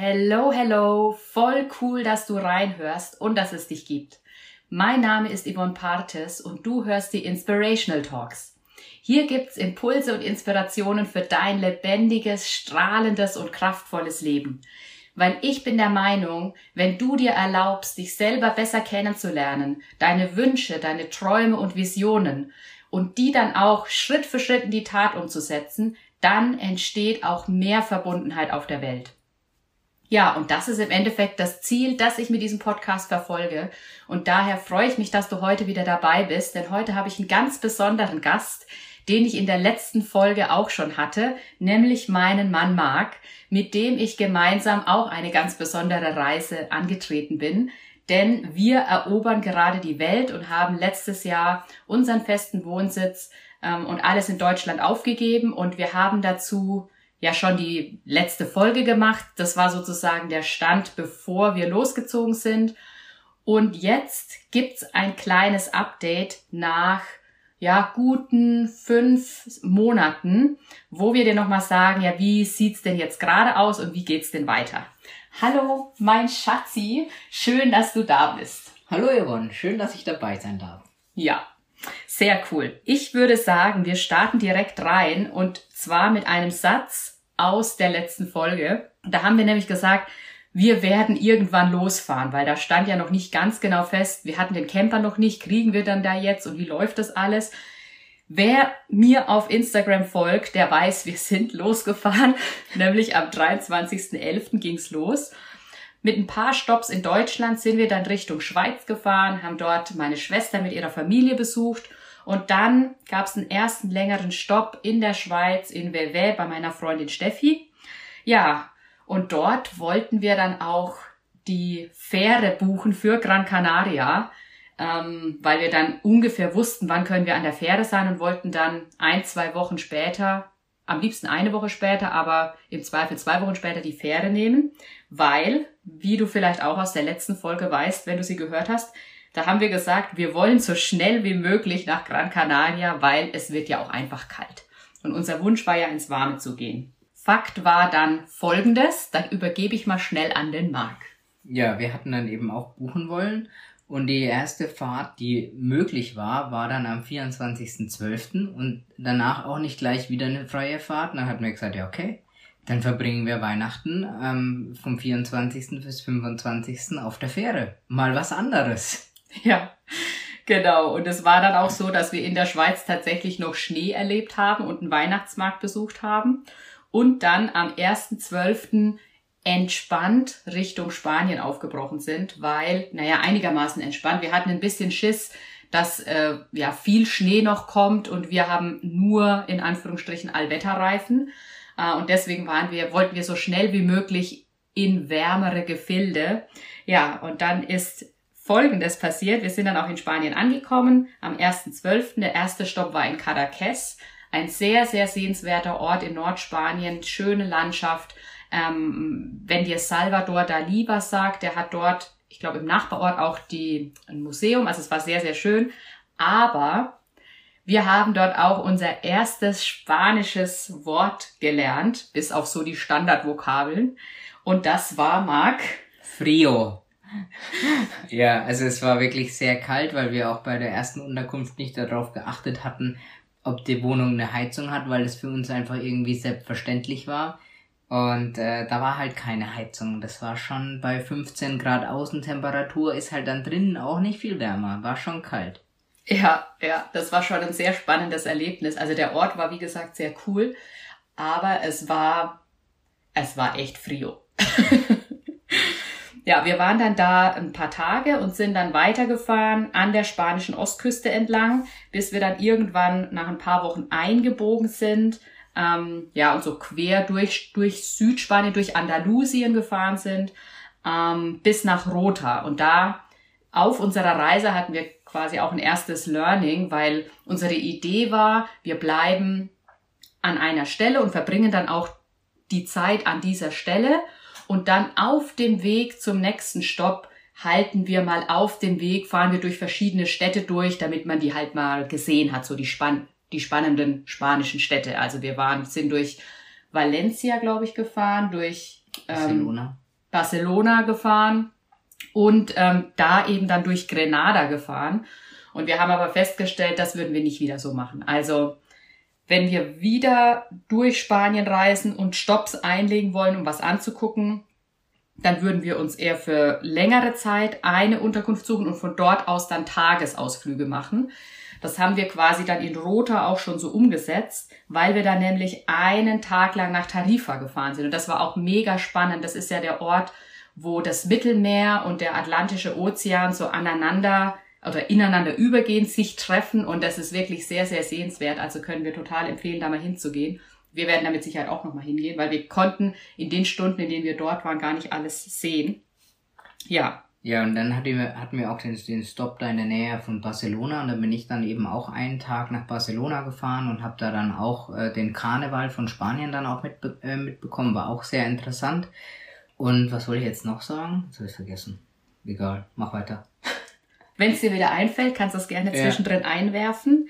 Hello, hello, voll cool, dass du reinhörst und dass es dich gibt. Mein Name ist Yvonne Partes und du hörst die Inspirational Talks. Hier gibt's Impulse und Inspirationen für dein lebendiges, strahlendes und kraftvolles Leben. Weil ich bin der Meinung, wenn du dir erlaubst, dich selber besser kennenzulernen, deine Wünsche, deine Träume und Visionen und die dann auch Schritt für Schritt in die Tat umzusetzen, dann entsteht auch mehr Verbundenheit auf der Welt. Ja, und das ist im Endeffekt das Ziel, das ich mit diesem Podcast verfolge. Und daher freue ich mich, dass du heute wieder dabei bist, denn heute habe ich einen ganz besonderen Gast, den ich in der letzten Folge auch schon hatte, nämlich meinen Mann Mark, mit dem ich gemeinsam auch eine ganz besondere Reise angetreten bin. Denn wir erobern gerade die Welt und haben letztes Jahr unseren festen Wohnsitz ähm, und alles in Deutschland aufgegeben und wir haben dazu ja schon die letzte Folge gemacht. Das war sozusagen der Stand, bevor wir losgezogen sind. Und jetzt gibt's ein kleines Update nach ja, guten fünf Monaten, wo wir dir nochmal sagen, ja, wie sieht's denn jetzt gerade aus und wie geht's denn weiter? Hallo, mein Schatzi, schön, dass du da bist. Hallo Yvonne, schön, dass ich dabei sein darf. Ja, sehr cool. Ich würde sagen, wir starten direkt rein und zwar mit einem Satz aus der letzten Folge. Da haben wir nämlich gesagt, wir werden irgendwann losfahren, weil da stand ja noch nicht ganz genau fest, wir hatten den Camper noch nicht, kriegen wir dann da jetzt und wie läuft das alles? Wer mir auf Instagram folgt, der weiß, wir sind losgefahren, nämlich am 23.11. ging's los. Mit ein paar Stops in Deutschland sind wir dann Richtung Schweiz gefahren, haben dort meine Schwester mit ihrer Familie besucht und dann gab es einen ersten längeren Stopp in der Schweiz, in Vevey, bei meiner Freundin Steffi. Ja, und dort wollten wir dann auch die Fähre buchen für Gran Canaria, ähm, weil wir dann ungefähr wussten, wann können wir an der Fähre sein und wollten dann ein, zwei Wochen später, am liebsten eine Woche später, aber im Zweifel zwei Wochen später die Fähre nehmen, weil, wie du vielleicht auch aus der letzten Folge weißt, wenn du sie gehört hast, da haben wir gesagt, wir wollen so schnell wie möglich nach Gran Canaria, weil es wird ja auch einfach kalt. Und unser Wunsch war ja ins Warme zu gehen. Fakt war dann folgendes, dann übergebe ich mal schnell an den Marc. Ja, wir hatten dann eben auch buchen wollen und die erste Fahrt, die möglich war, war dann am 24.12. und danach auch nicht gleich wieder eine freie Fahrt. Dann hatten wir gesagt, ja okay, dann verbringen wir Weihnachten ähm, vom 24. bis 25. auf der Fähre. Mal was anderes. Ja, genau. Und es war dann auch so, dass wir in der Schweiz tatsächlich noch Schnee erlebt haben und einen Weihnachtsmarkt besucht haben und dann am 1.12. entspannt Richtung Spanien aufgebrochen sind, weil, naja, einigermaßen entspannt. Wir hatten ein bisschen Schiss, dass äh, ja viel Schnee noch kommt und wir haben nur in Anführungsstrichen Allwetterreifen. Äh, und deswegen waren wir, wollten wir so schnell wie möglich in wärmere Gefilde. Ja, und dann ist Folgendes passiert. Wir sind dann auch in Spanien angekommen am 1.12. Der erste Stopp war in Cadaqués. Ein sehr, sehr sehenswerter Ort in Nordspanien. Schöne Landschaft. Ähm, wenn dir Salvador Dalí was sagt, der hat dort, ich glaube im Nachbarort auch die, ein Museum. Also es war sehr, sehr schön. Aber wir haben dort auch unser erstes spanisches Wort gelernt, bis auf so die Standardvokabeln. Und das war, Marc? Frio ja, also es war wirklich sehr kalt, weil wir auch bei der ersten Unterkunft nicht darauf geachtet hatten, ob die Wohnung eine Heizung hat, weil es für uns einfach irgendwie selbstverständlich war. Und äh, da war halt keine Heizung. Das war schon bei 15 Grad Außentemperatur, ist halt dann drinnen auch nicht viel wärmer. War schon kalt. Ja, ja, das war schon ein sehr spannendes Erlebnis. Also der Ort war, wie gesagt, sehr cool, aber es war, es war echt frio. Ja, wir waren dann da ein paar Tage und sind dann weitergefahren an der spanischen Ostküste entlang, bis wir dann irgendwann nach ein paar Wochen eingebogen sind. Ähm, ja, und so quer durch, durch Südspanien, durch Andalusien gefahren sind, ähm, bis nach Rota. Und da auf unserer Reise hatten wir quasi auch ein erstes Learning, weil unsere Idee war, wir bleiben an einer Stelle und verbringen dann auch die Zeit an dieser Stelle und dann auf dem Weg zum nächsten Stopp halten wir mal auf dem Weg, fahren wir durch verschiedene Städte durch, damit man die halt mal gesehen hat, so die, spann die spannenden spanischen Städte. Also wir waren, sind durch Valencia, glaube ich, gefahren, durch ähm, Barcelona. Barcelona gefahren und ähm, da eben dann durch Grenada gefahren. Und wir haben aber festgestellt, das würden wir nicht wieder so machen. Also wenn wir wieder durch Spanien reisen und Stops einlegen wollen, um was anzugucken, dann würden wir uns eher für längere Zeit eine Unterkunft suchen und von dort aus dann Tagesausflüge machen. Das haben wir quasi dann in Rota auch schon so umgesetzt, weil wir dann nämlich einen Tag lang nach Tarifa gefahren sind. Und das war auch mega spannend. Das ist ja der Ort, wo das Mittelmeer und der Atlantische Ozean so aneinander oder ineinander übergehen, sich treffen und das ist wirklich sehr, sehr sehenswert. Also können wir total empfehlen, da mal hinzugehen. Wir werden da mit Sicherheit auch nochmal hingehen, weil wir konnten in den Stunden, in denen wir dort waren, gar nicht alles sehen. Ja. Ja, und dann hatten wir, hatten wir auch den, den Stop da in der Nähe von Barcelona und dann bin ich dann eben auch einen Tag nach Barcelona gefahren und habe da dann auch äh, den Karneval von Spanien dann auch mitbe äh, mitbekommen. War auch sehr interessant. Und was wollte ich jetzt noch sagen? Das habe ich vergessen. Egal, mach weiter. Wenn es dir wieder einfällt, kannst du es gerne ja. zwischendrin einwerfen.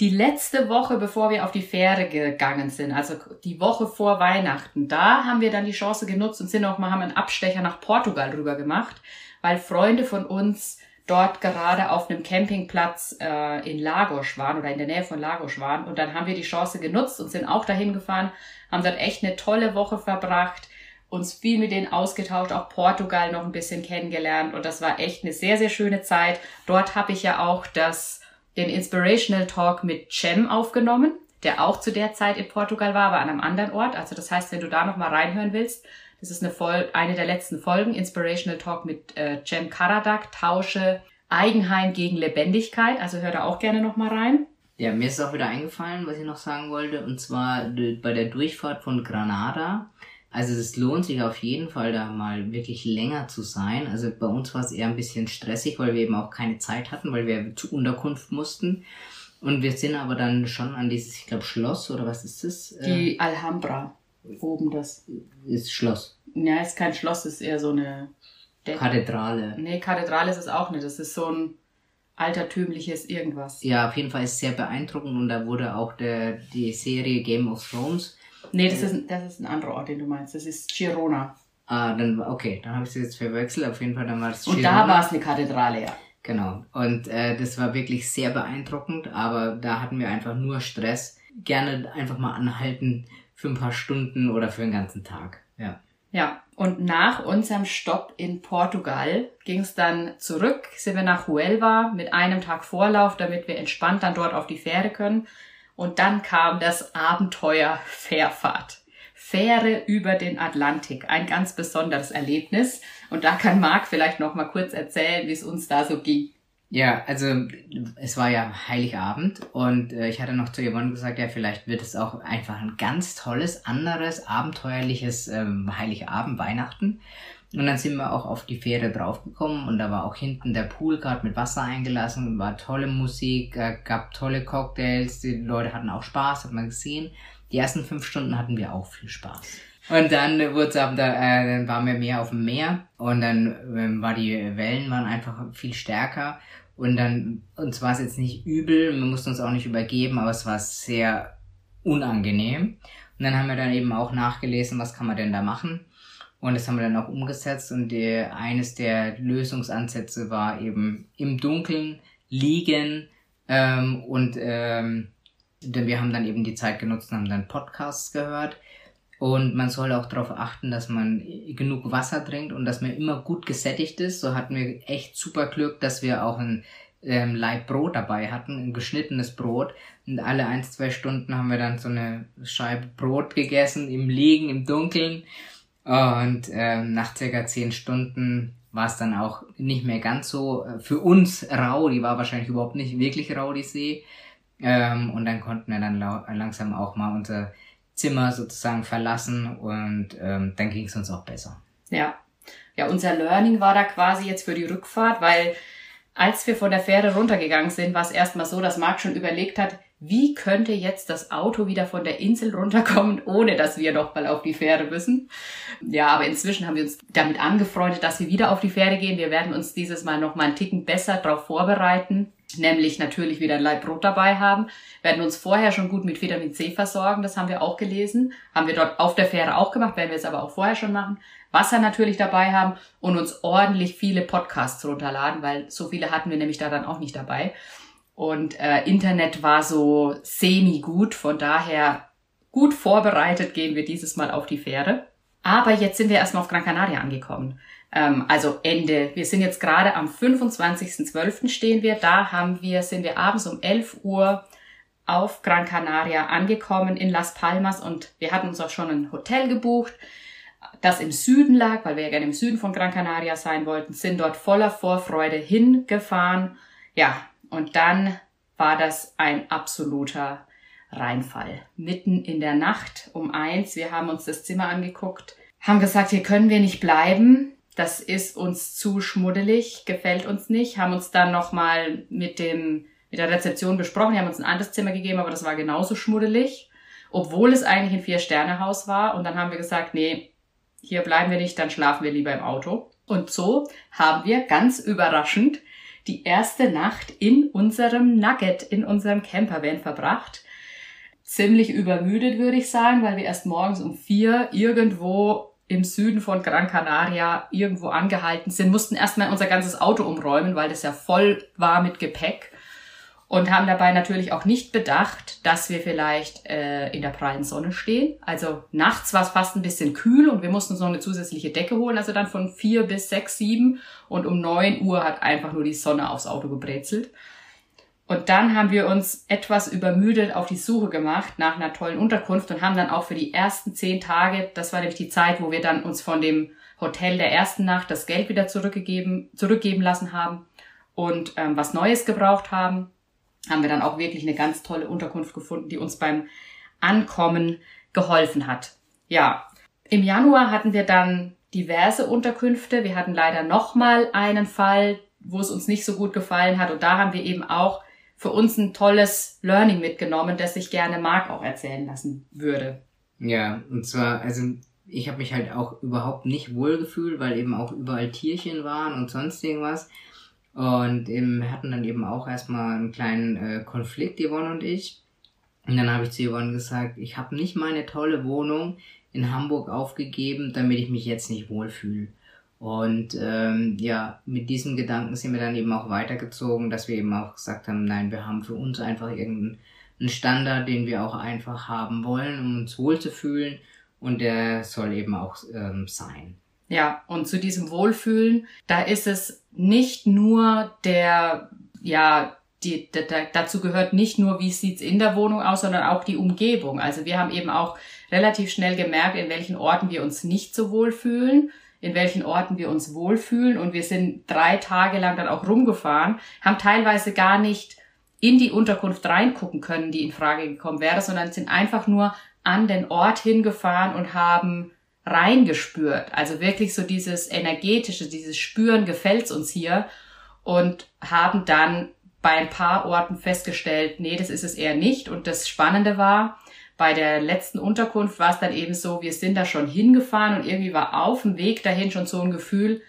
Die letzte Woche, bevor wir auf die Fähre gegangen sind, also die Woche vor Weihnachten, da haben wir dann die Chance genutzt und sind auch mal, haben einen Abstecher nach Portugal rüber gemacht, weil Freunde von uns dort gerade auf einem Campingplatz äh, in Lagos waren oder in der Nähe von Lagos waren. Und dann haben wir die Chance genutzt und sind auch dahin gefahren, haben dort echt eine tolle Woche verbracht uns viel mit denen ausgetauscht, auch Portugal noch ein bisschen kennengelernt und das war echt eine sehr, sehr schöne Zeit. Dort habe ich ja auch das, den Inspirational Talk mit Cem aufgenommen, der auch zu der Zeit in Portugal war, aber an einem anderen Ort. Also das heißt, wenn du da nochmal reinhören willst, das ist eine, Vol eine der letzten Folgen, Inspirational Talk mit äh, Cem Karadak, Tausche Eigenheim gegen Lebendigkeit. Also hör da auch gerne nochmal rein. Ja, mir ist auch wieder eingefallen, was ich noch sagen wollte, und zwar bei der Durchfahrt von Granada also es lohnt sich auf jeden Fall da mal wirklich länger zu sein. Also bei uns war es eher ein bisschen stressig, weil wir eben auch keine Zeit hatten, weil wir zur Unterkunft mussten. Und wir sind aber dann schon an dieses, ich glaube, Schloss oder was ist das? Die äh, Alhambra. Oben das. Ist Schloss. Ja, ist kein Schloss, ist eher so eine De Kathedrale. Nee, Kathedrale ist es auch nicht. Das ist so ein altertümliches irgendwas. Ja, auf jeden Fall ist es sehr beeindruckend und da wurde auch der, die Serie Game of Thrones Nee, das ist, das ist ein anderer Ort, den du meinst. Das ist Girona. Ah, dann, okay, dann habe ich es jetzt verwechselt. Auf jeden Fall, dann war es Girona. Und da war es eine Kathedrale, ja. Genau. Und äh, das war wirklich sehr beeindruckend, aber da hatten wir einfach nur Stress. Gerne einfach mal anhalten für ein paar Stunden oder für einen ganzen Tag. Ja. Ja, und nach unserem Stopp in Portugal ging es dann zurück, sind wir nach Huelva mit einem Tag Vorlauf, damit wir entspannt dann dort auf die Fähre können. Und dann kam das Abenteuer Fährfahrt. Fähre über den Atlantik. Ein ganz besonderes Erlebnis. Und da kann Marc vielleicht noch mal kurz erzählen, wie es uns da so ging. Ja, also es war ja Heiligabend und äh, ich hatte noch zu Yvonne gesagt, ja, vielleicht wird es auch einfach ein ganz tolles, anderes, abenteuerliches ähm, Heiligabend, Weihnachten. Und dann sind wir auch auf die Fähre draufgekommen und da war auch hinten der Pool gerade mit Wasser eingelassen, war tolle Musik, äh, gab tolle Cocktails, die Leute hatten auch Spaß, hat man gesehen. Die ersten fünf Stunden hatten wir auch viel Spaß. Und dann wurde da, äh, dann waren wir mehr auf dem Meer und dann äh, war die Wellen waren einfach viel stärker und dann uns war es jetzt nicht übel, wir mussten uns auch nicht übergeben, aber es war sehr unangenehm. Und dann haben wir dann eben auch nachgelesen, was kann man denn da machen. Und das haben wir dann auch umgesetzt und der, eines der Lösungsansätze war eben im Dunkeln liegen ähm, und ähm, wir haben dann eben die Zeit genutzt und haben dann Podcasts gehört. Und man soll auch darauf achten, dass man genug Wasser trinkt und dass man immer gut gesättigt ist. So hatten wir echt super Glück, dass wir auch ein ähm, Laib Brot dabei hatten, ein geschnittenes Brot. Und alle ein, zwei Stunden haben wir dann so eine Scheibe Brot gegessen, im Liegen, im Dunkeln. Und ähm, nach circa zehn Stunden war es dann auch nicht mehr ganz so äh, für uns rau. Die war wahrscheinlich überhaupt nicht wirklich rau, die See. Ähm, und dann konnten wir dann langsam auch mal unser Zimmer sozusagen verlassen und ähm, dann ging es uns auch besser. Ja. Ja, unser Learning war da quasi jetzt für die Rückfahrt, weil als wir von der Fähre runtergegangen sind, war es erstmal so, dass Marc schon überlegt hat, wie könnte jetzt das Auto wieder von der Insel runterkommen, ohne dass wir noch mal auf die Fähre müssen. Ja, aber inzwischen haben wir uns damit angefreundet, dass wir wieder auf die Fähre gehen. Wir werden uns dieses Mal noch mal einen Ticken besser darauf vorbereiten, nämlich natürlich wieder ein Leib Brot dabei haben, werden uns vorher schon gut mit Vitamin C versorgen, das haben wir auch gelesen, haben wir dort auf der Fähre auch gemacht, werden wir jetzt aber auch vorher schon machen. Wasser natürlich dabei haben und uns ordentlich viele Podcasts runterladen, weil so viele hatten wir nämlich da dann auch nicht dabei. Und äh, Internet war so semi gut, von daher gut vorbereitet gehen wir dieses Mal auf die Fähre. Aber jetzt sind wir erstmal auf Gran Canaria angekommen. Ähm, also Ende. Wir sind jetzt gerade am 25.12. stehen wir. Da haben wir, sind wir abends um 11 Uhr auf Gran Canaria angekommen in Las Palmas und wir hatten uns auch schon ein Hotel gebucht, das im Süden lag, weil wir ja gerne im Süden von Gran Canaria sein wollten, sind dort voller Vorfreude hingefahren. Ja, und dann war das ein absoluter Reinfall. Mitten in der Nacht um eins, wir haben uns das Zimmer angeguckt, haben gesagt, hier können wir nicht bleiben. Das ist uns zu schmuddelig, gefällt uns nicht. Haben uns dann nochmal mit dem, mit der Rezeption besprochen. Die haben uns ein anderes Zimmer gegeben, aber das war genauso schmuddelig. Obwohl es eigentlich ein Vier-Sterne-Haus war. Und dann haben wir gesagt, nee, hier bleiben wir nicht, dann schlafen wir lieber im Auto. Und so haben wir ganz überraschend die erste Nacht in unserem Nugget, in unserem Campervan verbracht. Ziemlich übermüdet, würde ich sagen, weil wir erst morgens um vier irgendwo im Süden von Gran Canaria irgendwo angehalten sind, mussten erstmal unser ganzes Auto umräumen, weil das ja voll war mit Gepäck und haben dabei natürlich auch nicht bedacht, dass wir vielleicht äh, in der prallen Sonne stehen. Also nachts war es fast ein bisschen kühl und wir mussten uns noch eine zusätzliche Decke holen, also dann von vier bis sechs, sieben und um neun Uhr hat einfach nur die Sonne aufs Auto gebrezelt. Und dann haben wir uns etwas übermüdet auf die Suche gemacht nach einer tollen Unterkunft und haben dann auch für die ersten zehn Tage, das war nämlich die Zeit, wo wir dann uns von dem Hotel der ersten Nacht das Geld wieder zurückgegeben, zurückgeben lassen haben und ähm, was Neues gebraucht haben, haben wir dann auch wirklich eine ganz tolle Unterkunft gefunden, die uns beim Ankommen geholfen hat. Ja, im Januar hatten wir dann diverse Unterkünfte. Wir hatten leider nochmal einen Fall, wo es uns nicht so gut gefallen hat. Und da haben wir eben auch für uns ein tolles Learning mitgenommen, das ich gerne Marc auch erzählen lassen würde. Ja, und zwar, also ich habe mich halt auch überhaupt nicht wohl gefühlt, weil eben auch überall Tierchen waren und sonst irgendwas. Und eben, hatten dann eben auch erstmal einen kleinen äh, Konflikt, Yvonne und ich. Und dann habe ich zu Yvonne gesagt, ich habe nicht meine tolle Wohnung in Hamburg aufgegeben, damit ich mich jetzt nicht wohlfühle. Und ähm, ja, mit diesem Gedanken sind wir dann eben auch weitergezogen, dass wir eben auch gesagt haben, nein, wir haben für uns einfach irgendeinen Standard, den wir auch einfach haben wollen, um uns wohlzufühlen. Und der soll eben auch ähm, sein. Ja, und zu diesem Wohlfühlen, da ist es nicht nur der, ja, die, da, dazu gehört nicht nur, wie sieht's in der Wohnung aus, sondern auch die Umgebung. Also wir haben eben auch relativ schnell gemerkt, in welchen Orten wir uns nicht so wohlfühlen, in welchen Orten wir uns wohlfühlen. Und wir sind drei Tage lang dann auch rumgefahren, haben teilweise gar nicht in die Unterkunft reingucken können, die in Frage gekommen wäre, sondern sind einfach nur an den Ort hingefahren und haben reingespürt. Also wirklich so dieses energetische, dieses Spüren gefällt's uns hier und haben dann bei ein paar Orten festgestellt, nee, das ist es eher nicht. Und das Spannende war, bei der letzten Unterkunft war es dann eben so, wir sind da schon hingefahren und irgendwie war auf dem Weg dahin schon so ein Gefühl,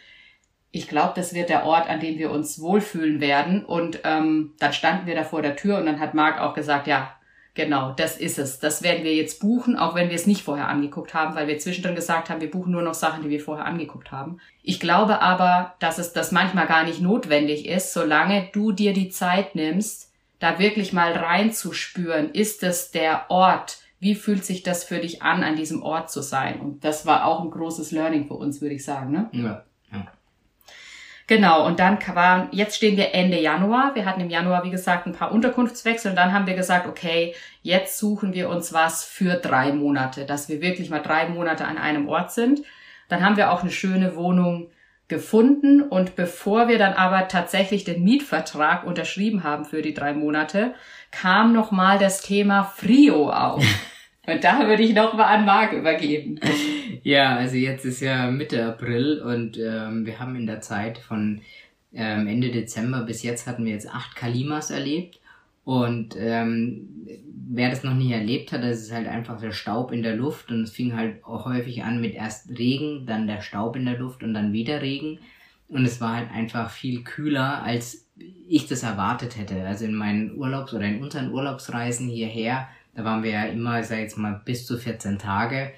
ich glaube, das wird der Ort, an dem wir uns wohlfühlen werden. Und ähm, dann standen wir da vor der Tür und dann hat Marc auch gesagt, ja, Genau, das ist es. Das werden wir jetzt buchen, auch wenn wir es nicht vorher angeguckt haben, weil wir zwischendrin gesagt haben, wir buchen nur noch Sachen, die wir vorher angeguckt haben. Ich glaube aber, dass es das manchmal gar nicht notwendig ist, solange du dir die Zeit nimmst, da wirklich mal reinzuspüren, ist es der Ort, wie fühlt sich das für dich an, an diesem Ort zu sein? Und das war auch ein großes Learning für uns, würde ich sagen. Ne? Ja. Genau, und dann war, jetzt stehen wir Ende Januar. Wir hatten im Januar, wie gesagt, ein paar Unterkunftswechsel und dann haben wir gesagt, okay, jetzt suchen wir uns was für drei Monate, dass wir wirklich mal drei Monate an einem Ort sind. Dann haben wir auch eine schöne Wohnung gefunden und bevor wir dann aber tatsächlich den Mietvertrag unterschrieben haben für die drei Monate, kam nochmal das Thema Frio auf. Und da würde ich noch mal an Marc übergeben. Ja, also jetzt ist ja Mitte April und ähm, wir haben in der Zeit von ähm, Ende Dezember bis jetzt hatten wir jetzt acht Kalimas erlebt. Und ähm, wer das noch nie erlebt hat, das ist halt einfach der Staub in der Luft und es fing halt auch häufig an mit erst Regen, dann der Staub in der Luft und dann wieder Regen. Und es war halt einfach viel kühler, als ich das erwartet hätte. Also in meinen Urlaubs- oder in unseren Urlaubsreisen hierher, da waren wir ja immer, ich jetzt mal, bis zu 14 Tage.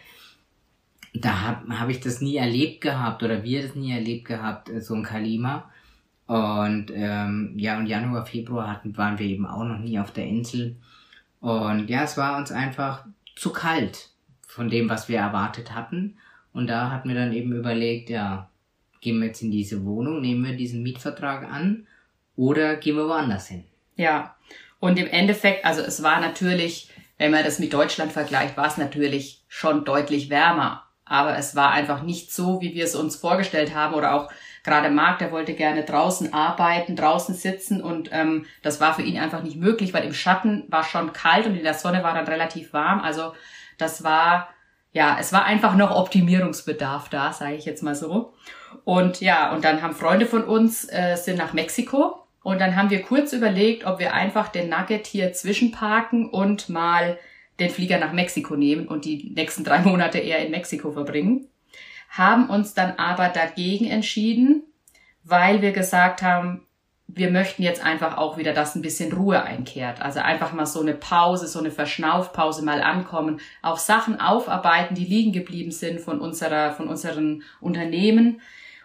Da habe hab ich das nie erlebt gehabt oder wir das nie erlebt gehabt, so ein Kalima. Und ähm, ja, und Januar, Februar hatten, waren wir eben auch noch nie auf der Insel. Und ja, es war uns einfach zu kalt von dem, was wir erwartet hatten. Und da hatten wir dann eben überlegt, ja, gehen wir jetzt in diese Wohnung, nehmen wir diesen Mietvertrag an oder gehen wir woanders hin? Ja, und im Endeffekt, also es war natürlich, wenn man das mit Deutschland vergleicht, war es natürlich schon deutlich wärmer. Aber es war einfach nicht so, wie wir es uns vorgestellt haben oder auch gerade Marc, der wollte gerne draußen arbeiten, draußen sitzen und ähm, das war für ihn einfach nicht möglich, weil im Schatten war schon kalt und in der Sonne war dann relativ warm. Also das war, ja, es war einfach noch Optimierungsbedarf da, sage ich jetzt mal so. Und ja, und dann haben Freunde von uns äh, sind nach Mexiko und dann haben wir kurz überlegt, ob wir einfach den Nugget hier zwischenparken und mal den Flieger nach Mexiko nehmen und die nächsten drei Monate eher in Mexiko verbringen. Haben uns dann aber dagegen entschieden, weil wir gesagt haben, wir möchten jetzt einfach auch wieder, dass ein bisschen Ruhe einkehrt. Also einfach mal so eine Pause, so eine Verschnaufpause mal ankommen, auch Sachen aufarbeiten, die liegen geblieben sind von unserer, von unseren Unternehmen.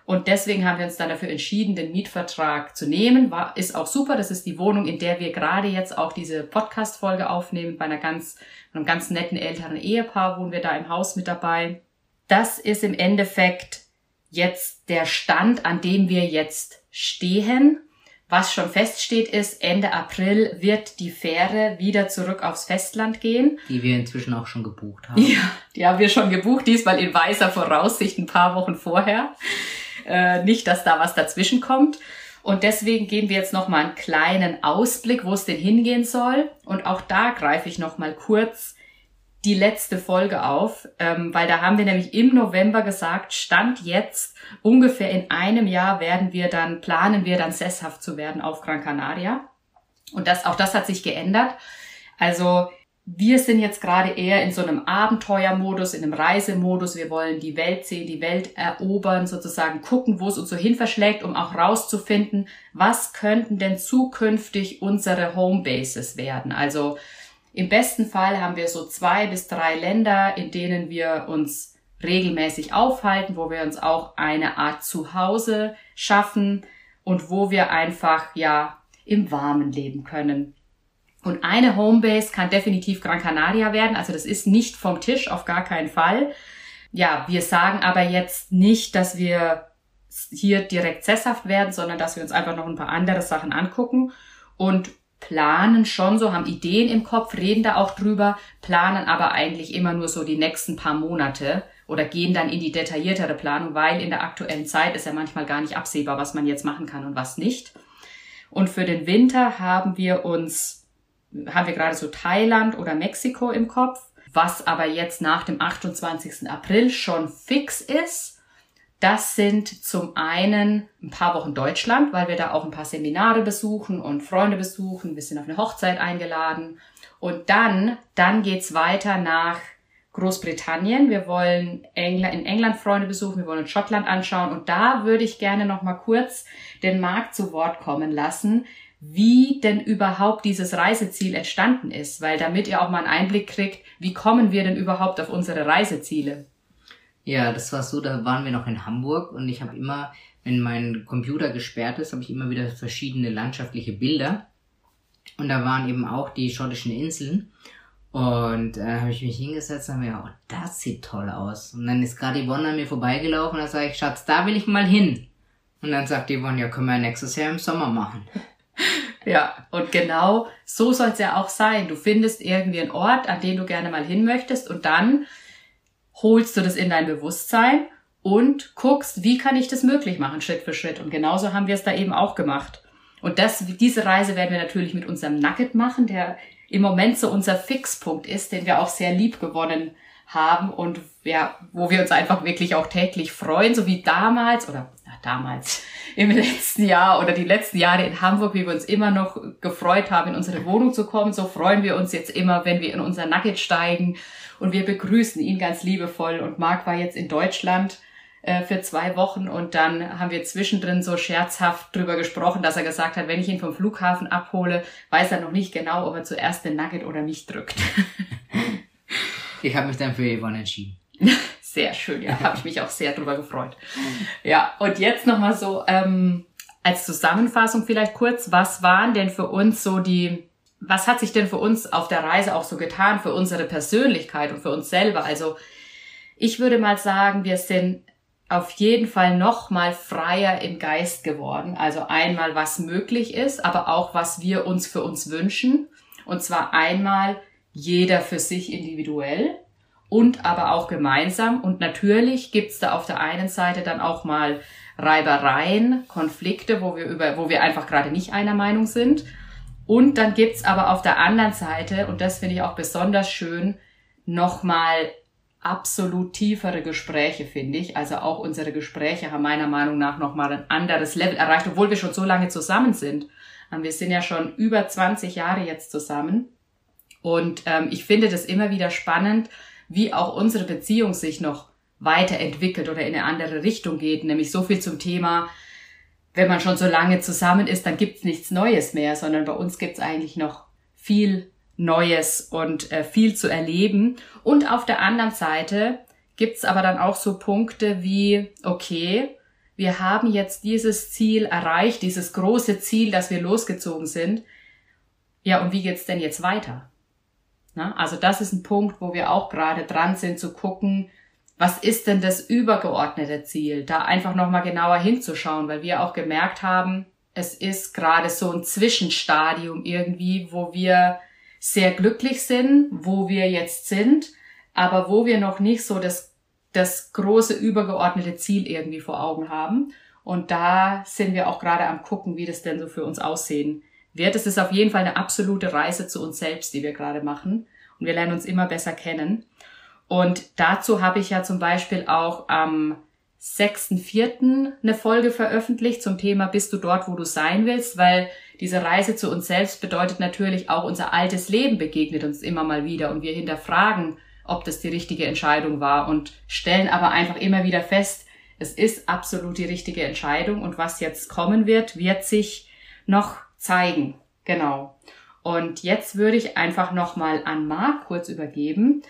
Und deswegen haben wir uns dann dafür entschieden, den Mietvertrag zu nehmen. War, ist auch super. Das ist die Wohnung, in der wir gerade jetzt auch diese Podcast-Folge aufnehmen. Bei einer ganz, einem ganz netten älteren Ehepaar wohnen wir da im Haus mit dabei. Das ist im Endeffekt jetzt der Stand, an dem wir jetzt stehen. Was schon feststeht, ist, Ende April wird die Fähre wieder zurück aufs Festland gehen. Die wir inzwischen auch schon gebucht haben. Ja, die haben wir schon gebucht, diesmal in weißer Voraussicht ein paar Wochen vorher. Äh, nicht, dass da was dazwischen kommt. Und deswegen geben wir jetzt noch mal einen kleinen Ausblick, wo es denn hingehen soll. Und auch da greife ich noch mal kurz die letzte Folge auf, ähm, weil da haben wir nämlich im November gesagt, Stand jetzt, ungefähr in einem Jahr werden wir dann, planen wir dann sesshaft zu werden auf Gran Canaria. Und das, auch das hat sich geändert. Also wir sind jetzt gerade eher in so einem Abenteuermodus, in einem Reisemodus. Wir wollen die Welt sehen, die Welt erobern, sozusagen gucken, wo es uns so hin verschlägt, um auch rauszufinden, was könnten denn zukünftig unsere Homebases werden. Also im besten Fall haben wir so zwei bis drei Länder, in denen wir uns regelmäßig aufhalten, wo wir uns auch eine Art Zuhause schaffen und wo wir einfach, ja, im Warmen leben können. Und eine Homebase kann definitiv Gran Canaria werden. Also das ist nicht vom Tisch, auf gar keinen Fall. Ja, wir sagen aber jetzt nicht, dass wir hier direkt sesshaft werden, sondern dass wir uns einfach noch ein paar andere Sachen angucken und planen schon so, haben Ideen im Kopf, reden da auch drüber, planen aber eigentlich immer nur so die nächsten paar Monate oder gehen dann in die detailliertere Planung, weil in der aktuellen Zeit ist ja manchmal gar nicht absehbar, was man jetzt machen kann und was nicht. Und für den Winter haben wir uns, haben wir gerade so Thailand oder Mexiko im Kopf, was aber jetzt nach dem 28. April schon fix ist das sind zum einen ein paar Wochen Deutschland, weil wir da auch ein paar Seminare besuchen und Freunde besuchen. Wir sind auf eine Hochzeit eingeladen. Und dann, dann geht's weiter nach Großbritannien. Wir wollen Engl in England Freunde besuchen, wir wollen uns Schottland anschauen. Und da würde ich gerne noch mal kurz den Markt zu Wort kommen lassen, wie denn überhaupt dieses Reiseziel entstanden ist, weil damit ihr auch mal einen Einblick kriegt, wie kommen wir denn überhaupt auf unsere Reiseziele. Ja, das war so, da waren wir noch in Hamburg und ich habe immer, wenn mein Computer gesperrt ist, habe ich immer wieder verschiedene landschaftliche Bilder. Und da waren eben auch die schottischen Inseln. Und äh, habe ich mich hingesetzt und habe mir, oh, das sieht toll aus. Und dann ist gerade Yvonne an mir vorbeigelaufen und da sage ich, Schatz, da will ich mal hin. Und dann sagt Yvonne, ja, können wir nächstes Jahr im Sommer machen. Ja, und genau so soll es ja auch sein. Du findest irgendwie einen Ort, an den du gerne mal hin möchtest und dann holst du das in dein Bewusstsein und guckst, wie kann ich das möglich machen, Schritt für Schritt. Und genauso haben wir es da eben auch gemacht. Und das, diese Reise werden wir natürlich mit unserem Nugget machen, der im Moment so unser Fixpunkt ist, den wir auch sehr lieb gewonnen haben und ja, wo wir uns einfach wirklich auch täglich freuen, so wie damals oder damals im letzten Jahr oder die letzten Jahre in Hamburg, wie wir uns immer noch gefreut haben, in unsere Wohnung zu kommen. So freuen wir uns jetzt immer, wenn wir in unser Nugget steigen und wir begrüßen ihn ganz liebevoll. Und Marc war jetzt in Deutschland äh, für zwei Wochen und dann haben wir zwischendrin so scherzhaft drüber gesprochen, dass er gesagt hat, wenn ich ihn vom Flughafen abhole, weiß er noch nicht genau, ob er zuerst den Nugget oder mich drückt. ich habe mich dann für Yvonne entschieden. Sehr schön, ja, habe ich mich auch sehr drüber gefreut. Ja, und jetzt nochmal so ähm, als Zusammenfassung vielleicht kurz, was waren denn für uns so die, was hat sich denn für uns auf der Reise auch so getan, für unsere Persönlichkeit und für uns selber? Also ich würde mal sagen, wir sind auf jeden Fall noch mal freier im Geist geworden. Also einmal, was möglich ist, aber auch, was wir uns für uns wünschen. Und zwar einmal jeder für sich individuell und aber auch gemeinsam. Und natürlich gibt's da auf der einen Seite dann auch mal Reibereien, Konflikte, wo wir über, wo wir einfach gerade nicht einer Meinung sind. Und dann gibt's aber auf der anderen Seite, und das finde ich auch besonders schön, nochmal absolut tiefere Gespräche, finde ich. Also auch unsere Gespräche haben meiner Meinung nach nochmal ein anderes Level erreicht, obwohl wir schon so lange zusammen sind. Ähm, wir sind ja schon über 20 Jahre jetzt zusammen. Und ähm, ich finde das immer wieder spannend, wie auch unsere Beziehung sich noch weiterentwickelt oder in eine andere Richtung geht. Nämlich so viel zum Thema, wenn man schon so lange zusammen ist, dann gibt's nichts Neues mehr, sondern bei uns gibt's eigentlich noch viel Neues und äh, viel zu erleben. Und auf der anderen Seite gibt's aber dann auch so Punkte wie, okay, wir haben jetzt dieses Ziel erreicht, dieses große Ziel, dass wir losgezogen sind. Ja, und wie geht's denn jetzt weiter? Na, also das ist ein Punkt, wo wir auch gerade dran sind zu gucken, was ist denn das übergeordnete Ziel? Da einfach nochmal genauer hinzuschauen, weil wir auch gemerkt haben, es ist gerade so ein Zwischenstadium irgendwie, wo wir sehr glücklich sind, wo wir jetzt sind, aber wo wir noch nicht so das, das große übergeordnete Ziel irgendwie vor Augen haben. Und da sind wir auch gerade am gucken, wie das denn so für uns aussehen wird. Es ist auf jeden Fall eine absolute Reise zu uns selbst, die wir gerade machen. Und wir lernen uns immer besser kennen. Und dazu habe ich ja zum Beispiel auch am 6.4. eine Folge veröffentlicht zum Thema Bist du dort, wo du sein willst, weil diese Reise zu uns selbst bedeutet natürlich auch unser altes Leben begegnet uns immer mal wieder und wir hinterfragen, ob das die richtige Entscheidung war und stellen aber einfach immer wieder fest, es ist absolut die richtige Entscheidung und was jetzt kommen wird, wird sich noch zeigen. Genau. Und jetzt würde ich einfach nochmal an Marc kurz übergeben.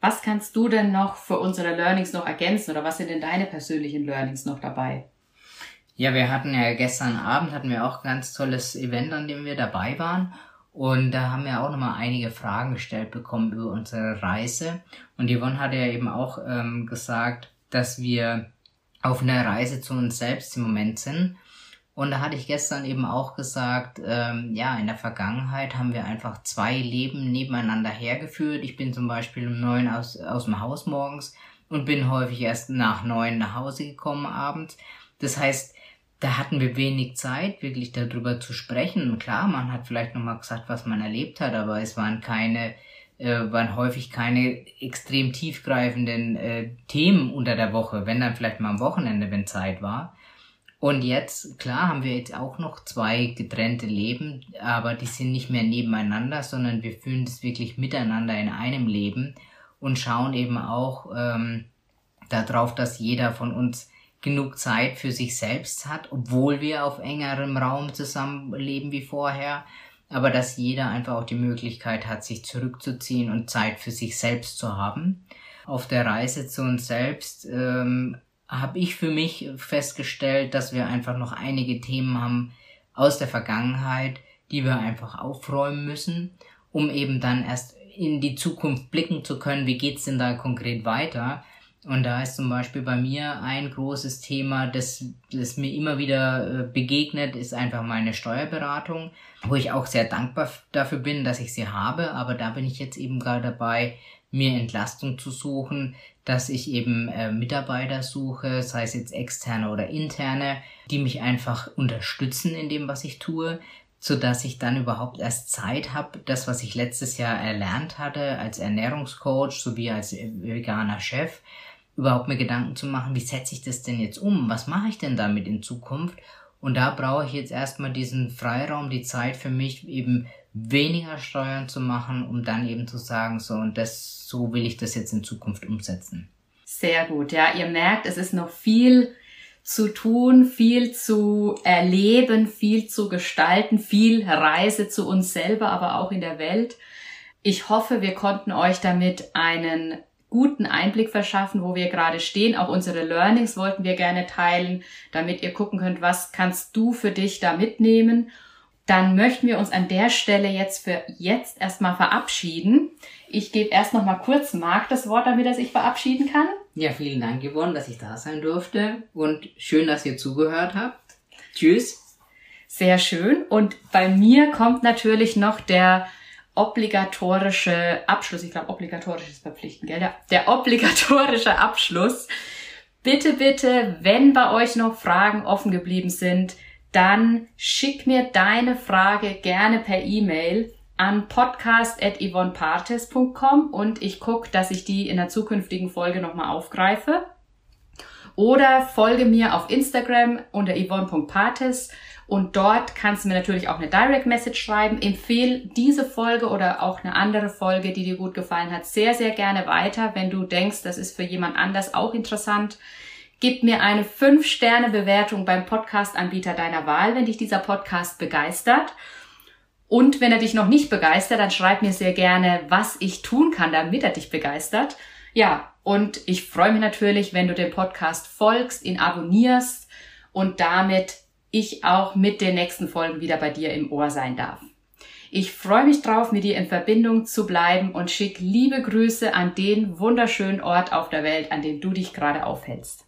Was kannst du denn noch für unsere Learnings noch ergänzen oder was sind denn deine persönlichen Learnings noch dabei? Ja, wir hatten ja gestern Abend hatten wir auch ein ganz tolles Event, an dem wir dabei waren. Und da haben wir auch nochmal einige Fragen gestellt bekommen über unsere Reise. Und Yvonne hatte ja eben auch ähm, gesagt, dass wir auf einer Reise zu uns selbst im Moment sind. Und da hatte ich gestern eben auch gesagt, ähm, ja, in der Vergangenheit haben wir einfach zwei Leben nebeneinander hergeführt. Ich bin zum Beispiel um neun aus, aus dem Haus morgens und bin häufig erst nach neun nach Hause gekommen abends. Das heißt, da hatten wir wenig Zeit, wirklich darüber zu sprechen. Und klar, man hat vielleicht nochmal gesagt, was man erlebt hat, aber es waren keine, äh, waren häufig keine extrem tiefgreifenden äh, Themen unter der Woche, wenn dann vielleicht mal am Wochenende, wenn Zeit war. Und jetzt, klar, haben wir jetzt auch noch zwei getrennte Leben, aber die sind nicht mehr nebeneinander, sondern wir fühlen das wirklich miteinander in einem Leben und schauen eben auch ähm, darauf, dass jeder von uns genug Zeit für sich selbst hat, obwohl wir auf engerem Raum zusammenleben wie vorher, aber dass jeder einfach auch die Möglichkeit hat, sich zurückzuziehen und Zeit für sich selbst zu haben. Auf der Reise zu uns selbst ähm, habe ich für mich festgestellt, dass wir einfach noch einige Themen haben aus der Vergangenheit, die wir einfach aufräumen müssen, um eben dann erst in die Zukunft blicken zu können, wie geht's denn da konkret weiter. Und da ist zum Beispiel bei mir ein großes Thema, das, das mir immer wieder äh, begegnet, ist einfach meine Steuerberatung, wo ich auch sehr dankbar dafür bin, dass ich sie habe. Aber da bin ich jetzt eben gerade dabei, mir Entlastung zu suchen, dass ich eben äh, Mitarbeiter suche, sei es jetzt externe oder interne, die mich einfach unterstützen in dem, was ich tue, so dass ich dann überhaupt erst Zeit habe, das, was ich letztes Jahr erlernt hatte als Ernährungscoach sowie als veganer Chef, überhaupt mir Gedanken zu machen, wie setze ich das denn jetzt um? Was mache ich denn damit in Zukunft? Und da brauche ich jetzt erstmal diesen Freiraum, die Zeit für mich eben weniger Steuern zu machen, um dann eben zu sagen, so und das, so will ich das jetzt in Zukunft umsetzen. Sehr gut, ja, ihr merkt, es ist noch viel zu tun, viel zu erleben, viel zu gestalten, viel Reise zu uns selber, aber auch in der Welt. Ich hoffe, wir konnten euch damit einen guten Einblick verschaffen, wo wir gerade stehen. Auch unsere Learnings wollten wir gerne teilen, damit ihr gucken könnt, was kannst du für dich da mitnehmen. Dann möchten wir uns an der Stelle jetzt für jetzt erstmal verabschieden. Ich gebe erst noch mal kurz Marc das Wort, damit er sich verabschieden kann. Ja, vielen Dank, Yvonne, dass ich da sein durfte und schön, dass ihr zugehört habt. Tschüss. Sehr schön. Und bei mir kommt natürlich noch der obligatorische Abschluss. Ich glaube, obligatorisch ist verpflichtend, gell? Der, der obligatorische Abschluss. Bitte, bitte, wenn bei euch noch Fragen offen geblieben sind, dann schick mir deine Frage gerne per E-Mail an podcast.yvonnepartes.com und ich gucke, dass ich die in der zukünftigen Folge nochmal aufgreife. Oder folge mir auf Instagram unter yvonne.partes und dort kannst du mir natürlich auch eine Direct Message schreiben. Empfehl diese Folge oder auch eine andere Folge, die dir gut gefallen hat, sehr, sehr gerne weiter, wenn du denkst, das ist für jemand anders auch interessant. Gib mir eine 5-Sterne-Bewertung beim Podcast-Anbieter deiner Wahl, wenn dich dieser Podcast begeistert. Und wenn er dich noch nicht begeistert, dann schreib mir sehr gerne, was ich tun kann, damit er dich begeistert. Ja, und ich freue mich natürlich, wenn du dem Podcast folgst, ihn abonnierst und damit ich auch mit den nächsten Folgen wieder bei dir im Ohr sein darf. Ich freue mich drauf, mit dir in Verbindung zu bleiben und schick liebe Grüße an den wunderschönen Ort auf der Welt, an dem du dich gerade aufhältst.